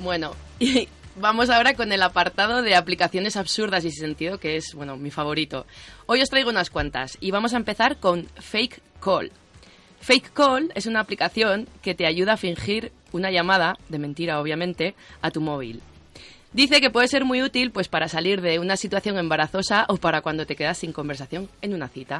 Bueno, vamos ahora con el apartado de aplicaciones absurdas y sin sentido, que es, bueno, mi favorito. Hoy os traigo unas cuantas y vamos a empezar con Fake Call. Fake Call es una aplicación que te ayuda a fingir una llamada, de mentira obviamente, a tu móvil. Dice que puede ser muy útil pues para salir de una situación embarazosa o para cuando te quedas sin conversación en una cita.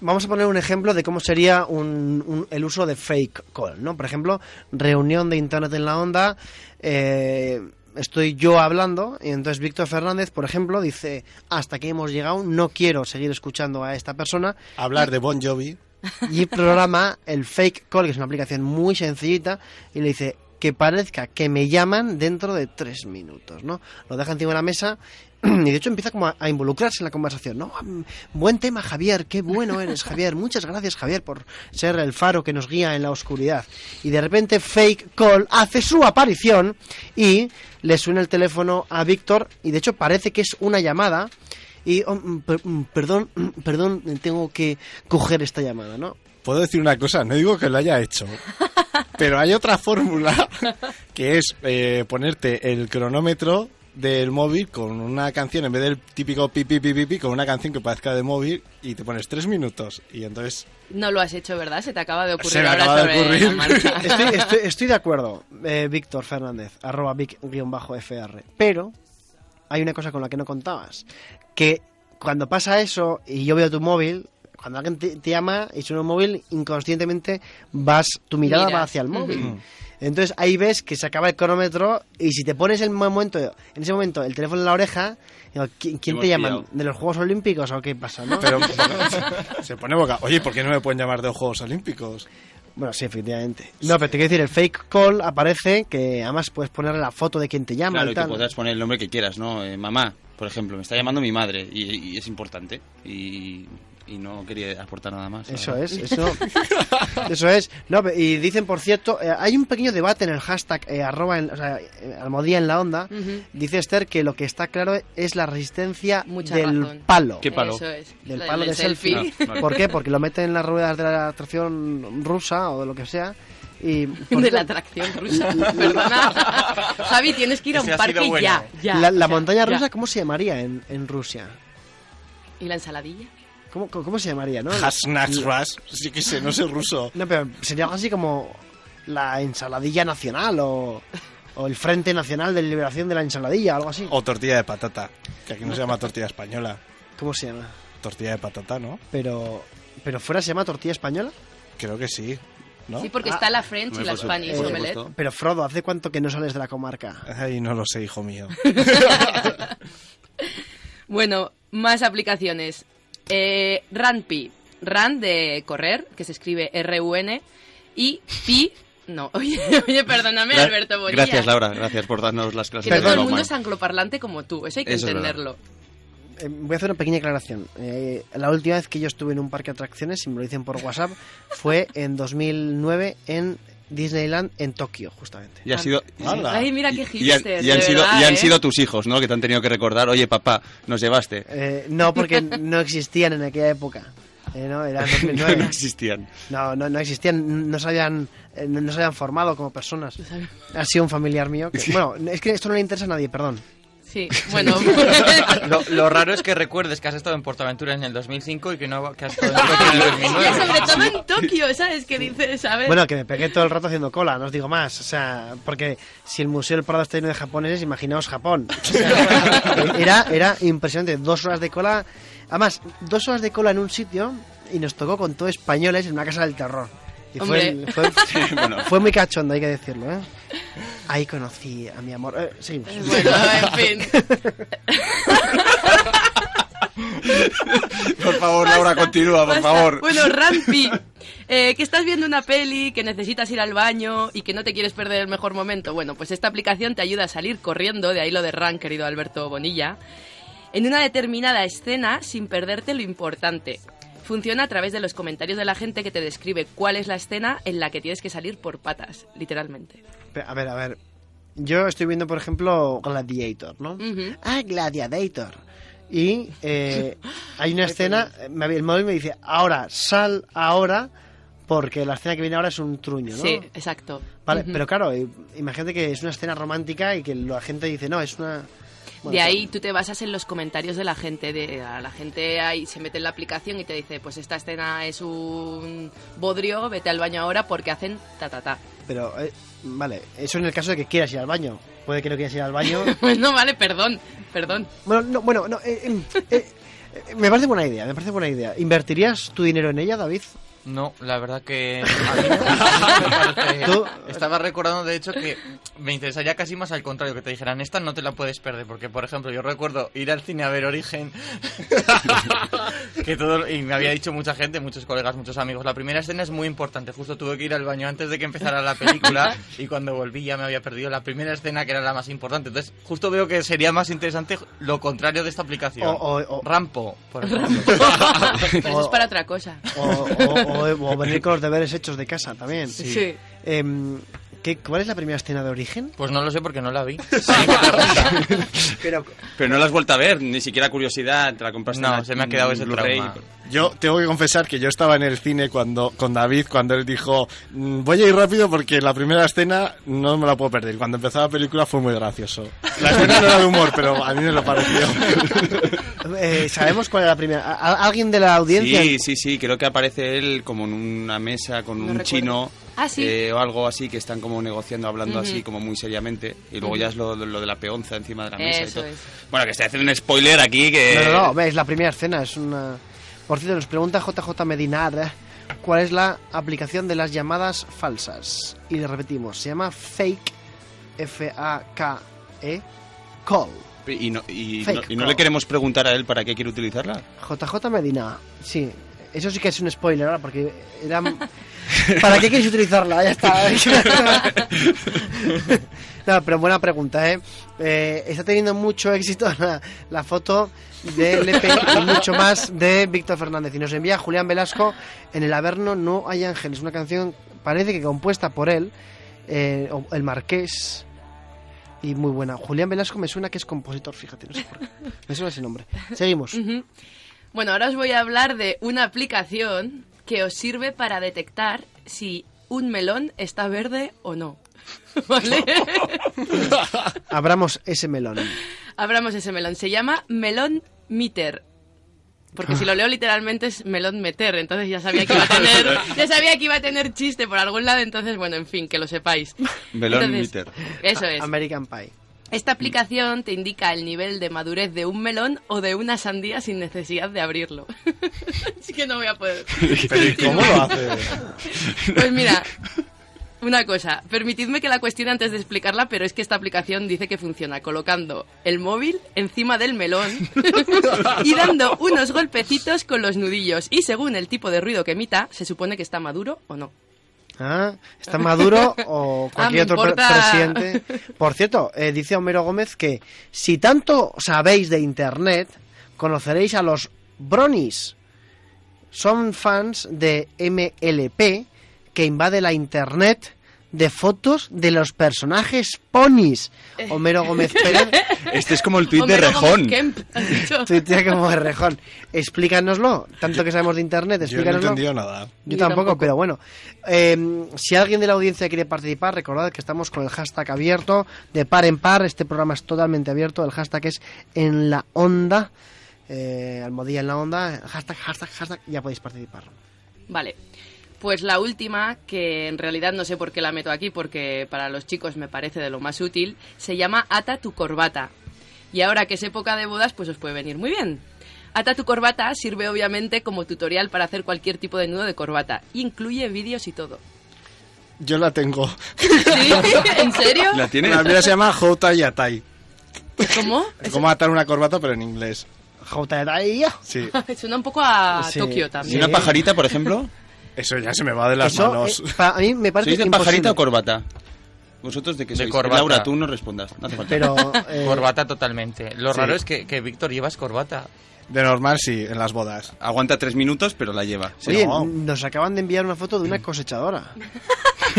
Vamos a poner un ejemplo de cómo sería un- un- el uso de fake call, ¿no? Por ejemplo, reunión de internet en la onda, eh, estoy yo hablando y entonces Víctor Fernández, por ejemplo, dice, hasta aquí hemos llegado, no quiero seguir escuchando a esta persona Hablar de Bon Jovi. y programa el fake call, que es una aplicación muy sencillita, y le dice que parezca que me llaman dentro de tres minutos, ¿no? Lo deja encima de la mesa y de hecho empieza como a, involucrarse en la conversación, ¿no? Mm, Buen tema, Javier, qué bueno eres, Javier. Muchas gracias, Javier, por ser el faro que nos guía en la oscuridad. Y de repente fake call hace su aparición y le suena el teléfono a Víctor y de hecho parece que es una llamada y oh, mm, mm, perdón, mm, perdón, tengo que coger esta llamada, ¿no? Puedo decir una cosa, no digo que lo haya hecho, pero hay otra fórmula que es eh, ponerte el cronómetro del móvil con una canción en vez del típico pipi pipi pipi con una canción que parezca de móvil y te pones tres minutos y entonces No lo has hecho, ¿verdad? Se te acaba de ocurrir Se me acaba de ocurrir. estoy de acuerdo, eh, Víctor Fernández, arroba Vic-FR. Pero hay una cosa con la que no contabas. Que cuando pasa eso y yo veo tu móvil, cuando alguien te, te llama y suena un móvil, inconscientemente vas, tu mirada Miras. va hacia el móvil. Entonces ahí ves que se acaba el cronómetro y si te pones el momento, en ese momento el teléfono en la oreja, digo, ¿quién, te llaman? pillado. ¿De los Juegos Olímpicos o qué pasa? ¿no? pero se pone boca. Oye, ¿por qué no me pueden llamar de los Juegos Olímpicos? Bueno, sí, efectivamente. No, pero te quiero decir, el fake call aparece que además puedes ponerle la foto de quien te llama Claro, y y que tal. podrás poner el nombre que quieras, ¿no? Eh, mamá, por ejemplo, me está llamando mi madre y, y es importante. Y, y no quería aportar nada más. Eso verdad. es, eso, eso es. No, y dicen, por cierto, eh, hay un pequeño debate en el hashtag eh, arroba, en- o sea, eh, almohadilla en la onda. Dice Esther que lo que está claro es la resistencia Mucha del razón. palo. ¿Qué palo? Eso es. Del Lo palo de selfie. selfie. Vale. ¿Por qué? Porque lo meten en las ruedas de la atracción rusa o de lo que sea. Y por de la atracción rusa. Perdona. Javi, tienes que ir a un parque bueno. ya, ya. la, la o sea, montaña ya. rusa, ¿cómo se llamaría en, en Rusia? ¿Y la ensaladilla? ¿Cómo, se llamaría, no? Hasnacks Rush. Sí que sé, no sé ruso. No, pero sería algo así como la ensaladilla nacional o, o el Frente Nacional de Liberación de la Ensaladilla, algo así. O tortilla de patata, que aquí no se llama tortilla española. ¿Cómo se llama? Tortilla de patata, ¿no? Pero, pero fuera se llama tortilla española. Creo que sí. ¿No? Sí, porque Ah. está la French y la su- Spanish omelette. supuesto. Pero Frodo, ¿hace cuánto que no sales de la comarca? Ay, no lo sé, hijo mío. Bueno, más aplicaciones. Eh, RunPi. Run de correr, que se escribe R-U-N. Y Pi... No, oye, oye perdóname, Gra- Alberto Bonilla. Gracias, Laura. Gracias por darnos las clases Que todo el mundo es angloparlante como tú, eso hay que Eso entenderlo. Eh, voy a hacer una pequeña aclaración. Eh, la última vez que yo estuve en un parque de atracciones, si me lo dicen por WhatsApp, fue en 2009 en Disneyland en Tokio, justamente. Y ha sido... ¡Hala! Ay, mira qué y, y han, y han sido, verdad, y han ¿eh? sido tus hijos, ¿no? Que te han tenido que recordar, oye, papá, nos llevaste. Eh, no, porque no existían en aquella época. Eh, no, era no 2009. existían. No, no, no existían, no se habían, eh, no no se habían formado como personas. Ha sido un familiar mío. que- bueno, es que esto no le interesa a nadie, perdón. Sí, bueno. Lo, lo raro es que recuerdes que has estado en Portaventura en el 2005 y que no que has estado en Tokio en el y 2009. sobre todo en Tokio, ¿sabes? Que dices, ¿sabes? Bueno, que me pegué todo el rato haciendo cola, no os digo más. O sea, porque si el Museo del Prado está lleno de japoneses, imaginaos Japón. O sea, era, era impresionante. Dos horas de cola. Además, dos horas de cola en un sitio y nos tocó con todo españoles en una casa del terror. Y fue, fue, bueno. fue muy cachondo, hay que decirlo, ¿eh? Ahí conocí a mi amor. Eh, seguimos. Bueno, en fin. Por favor, Laura, continúa, por Basta. favor. Bueno, Rampi, eh, que estás viendo una peli, que necesitas ir al baño y que no te quieres perder el mejor momento. Bueno, pues esta aplicación te ayuda a salir corriendo, de ahí lo de Run, querido Alberto Bonilla, en una determinada escena sin perderte lo importante. Funciona a través de los comentarios de la gente que te describe cuál es la escena en la que tienes que salir por patas, literalmente. A ver, a ver. Yo estoy viendo, por ejemplo, Gladiator, ¿no? Ah, Gladiator. Y eh, hay una escena, el móvil me dice, ahora, sal ahora porque la escena que viene ahora es un truño, ¿no? Sí, exacto. Vale, pero claro, eh, imagínate que es una escena romántica y que la gente dice, no, es una... bueno, de ahí tú te basas en los comentarios de la gente. De, a la gente ahí se mete en la aplicación y te dice, pues esta escena es un bodrio, vete al baño ahora porque hacen ta ta ta. Pero, eh, vale, eso en el caso de que quieras ir al baño. Puede que no quieras ir al baño. Pues no, vale, perdón, perdón. bueno, no, bueno, no, eh, eh, eh, eh, me parece buena idea, me parece buena idea. ¿Invertirías tu dinero en ella, David? No, la verdad que a mí me parece- Tú- Estaba recordando, de hecho, que me interesaría casi más al contrario, que te dijeran, esta no te la puedes perder, porque, por ejemplo, yo recuerdo ir al cine a ver Origen, que todo, y me había dicho mucha gente, muchos colegas, muchos amigos, la primera escena es muy importante, justo tuve que ir al baño antes de que empezara la película, y cuando volví ya me había perdido la primera escena, que era la más importante, entonces justo veo que sería más interesante lo contrario de esta aplicación. O- o- o- Rampo, por ejemplo. Pero eso es para otra cosa. O, o- venir con los deberes hechos de casa también. Sí. Em, ¿qué, ¿Cuál es la primera escena de origen? Pues no lo sé porque no la vi. Pero, Pero no la has vuelto a ver, ni siquiera curiosidad, te la compraste No, en la- se me ha quedado ese Blu-ray. trauma. Yo tengo que confesar que yo estaba en el cine cuando con David cuando él dijo "Mm, voy a ir rápido porque la primera escena no me la puedo perder. Cuando empezó la película fue muy gracioso. La escena no era de humor, pero a mí me lo pareció. eh, ¿Sabemos cuál es la primera? ¿A- a- ¿Alguien de la audiencia? Sí, sí, sí, creo que aparece él como en una mesa con No un recuerdo. chino Ah, sí. eh, o algo así que están como negociando, hablando Ujú. así como muy seriamente y luego Ujú. ya es lo, lo de la peonza encima de la mesa y Eso todo. es. Bueno, que estoy haciendo un spoiler aquí que... No, no, no, ve, es la primera escena, es una... Por cierto, nos pregunta JJ Medinar ¿eh? cuál es la aplicación de las llamadas falsas. Y le repetimos, se llama Fake, F-A-K-E, Call. Y no, y, no, y no le queremos preguntar a él para qué quiere utilizarla. JJ Medina, sí. Eso sí que es un spoiler ahora, porque era... ¿Para qué quieres utilizarla? Ya está. no, pero buena pregunta, ¿eh? Eh, Está teniendo mucho éxito la, la foto de Lepe y mucho más de Víctor Fernández. Y nos envía Julián Velasco en El Averno No hay ángeles, una canción parece que compuesta por él, eh, el Marqués, y muy buena. Julián Velasco me suena que es compositor, fíjate, no sé por qué. Me suena ese nombre. Seguimos. Ujú. Bueno, ahora os voy a hablar de una aplicación que os sirve para detectar si un melón está verde o no. ¿Vale? Abramos ese melón. Abramos ese melón. Se llama Melón Meter. Porque si lo leo literalmente es melón meter, entonces ya sabía que iba a tener, ya sabía que iba a tener chiste por algún lado, entonces bueno, en fin, que lo sepáis. Melón Entonces, meter. Eso es. American Pie. Esta aplicación te indica el nivel de madurez de un melón o de una sandía sin necesidad de abrirlo. Así que no voy a poder. Pero ¿y cómo lo hace? Pues mira, una cosa, permitidme que la cuestione antes de explicarla, pero es que esta aplicación dice que funciona colocando el móvil encima del melón y dando unos golpecitos con los nudillos. Y según el tipo de ruido que emita, se supone que está maduro o no. Ah, ¿Está Maduro o cualquier Ah, otro pre- presidente? Por cierto, eh, dice Homero Gómez que si tanto sabéis de Internet, conoceréis a los Bronies. Son fans de MLP que invade la Internet de fotos de los personajes ponis. Homero Gómez Pérez Este es como el tuit de Rejón. Tuitea como de rejón. Explícanoslo, tanto que sabemos de Internet, Yo no he explícanoslo. entendido nada. Yo Yo tampoco, tampoco. pero bueno. Eh, si alguien de la audiencia quiere participar, recordad que estamos con el hashtag abierto de par en par. Este programa es totalmente abierto. El hashtag es en la onda. Eh, almohadilla en la onda. Hashtag, hashtag, hashtag. Ya podéis participar. Vale. Pues la última, que en realidad no sé por qué la meto aquí, porque para los chicos me parece de lo más útil, se llama Ata tu corbata. Y ahora que es época de bodas, pues os puede venir muy bien. Ata tu corbata sirve obviamente como tutorial para hacer cualquier tipo de nudo de corbata. Incluye vídeos y todo. Yo la tengo. ¿Sí? ¿En serio? ¿La tienes? La mía se llama How Tie a Tie. ¿Cómo? Como atar una corbata, pero en inglés. Jota ahí. Sí. Suena un poco a Sí. Tokio ¿Y también. una pajarita, por ejemplo? Eso ya se me va de las Eso, manos. eh, para mí me parece ¿Sois de imposible. pajarita o corbata? ¿Vosotros de qué De sois? corbata. Laura, tú no respondas. No hace falta. Pero eh, Corbata totalmente. Lo Sí. raro es que, que Víctor llevas corbata. De normal, sí, en las bodas. Aguanta tres minutos, pero la lleva. Sí. Oye, no. nos acaban de enviar una foto de una cosechadora.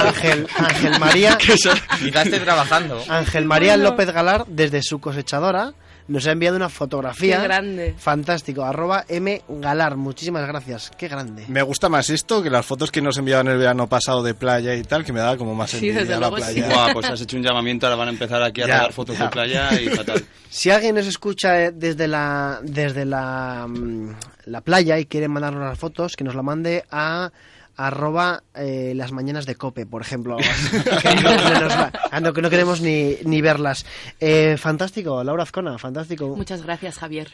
Ángel, Ángel María. La esté trabajando. Ángel María López Galar, desde su cosechadora, nos ha enviado una fotografía. Qué grande. Fantástico, arroba M Galar, muchísimas gracias, qué grande. Me gusta más esto que las fotos que nos enviaban el verano pasado de playa y tal, que me daba como más Sí, envidia desde la luego sí. playa. Pues has hecho un llamamiento, ahora van a empezar aquí a dar fotos ya. de playa y fatal. Si alguien nos escucha eh, desde la desde la, mm, la playa y quiere mandarnos las fotos, que nos la mande a arroba eh, las mañanas de cope, por ejemplo. que, no, no nos va- ah, no, que no queremos ni, ni verlas. Eh, fantástico, Laura Azcona, fantástico. Muchas gracias, Javier.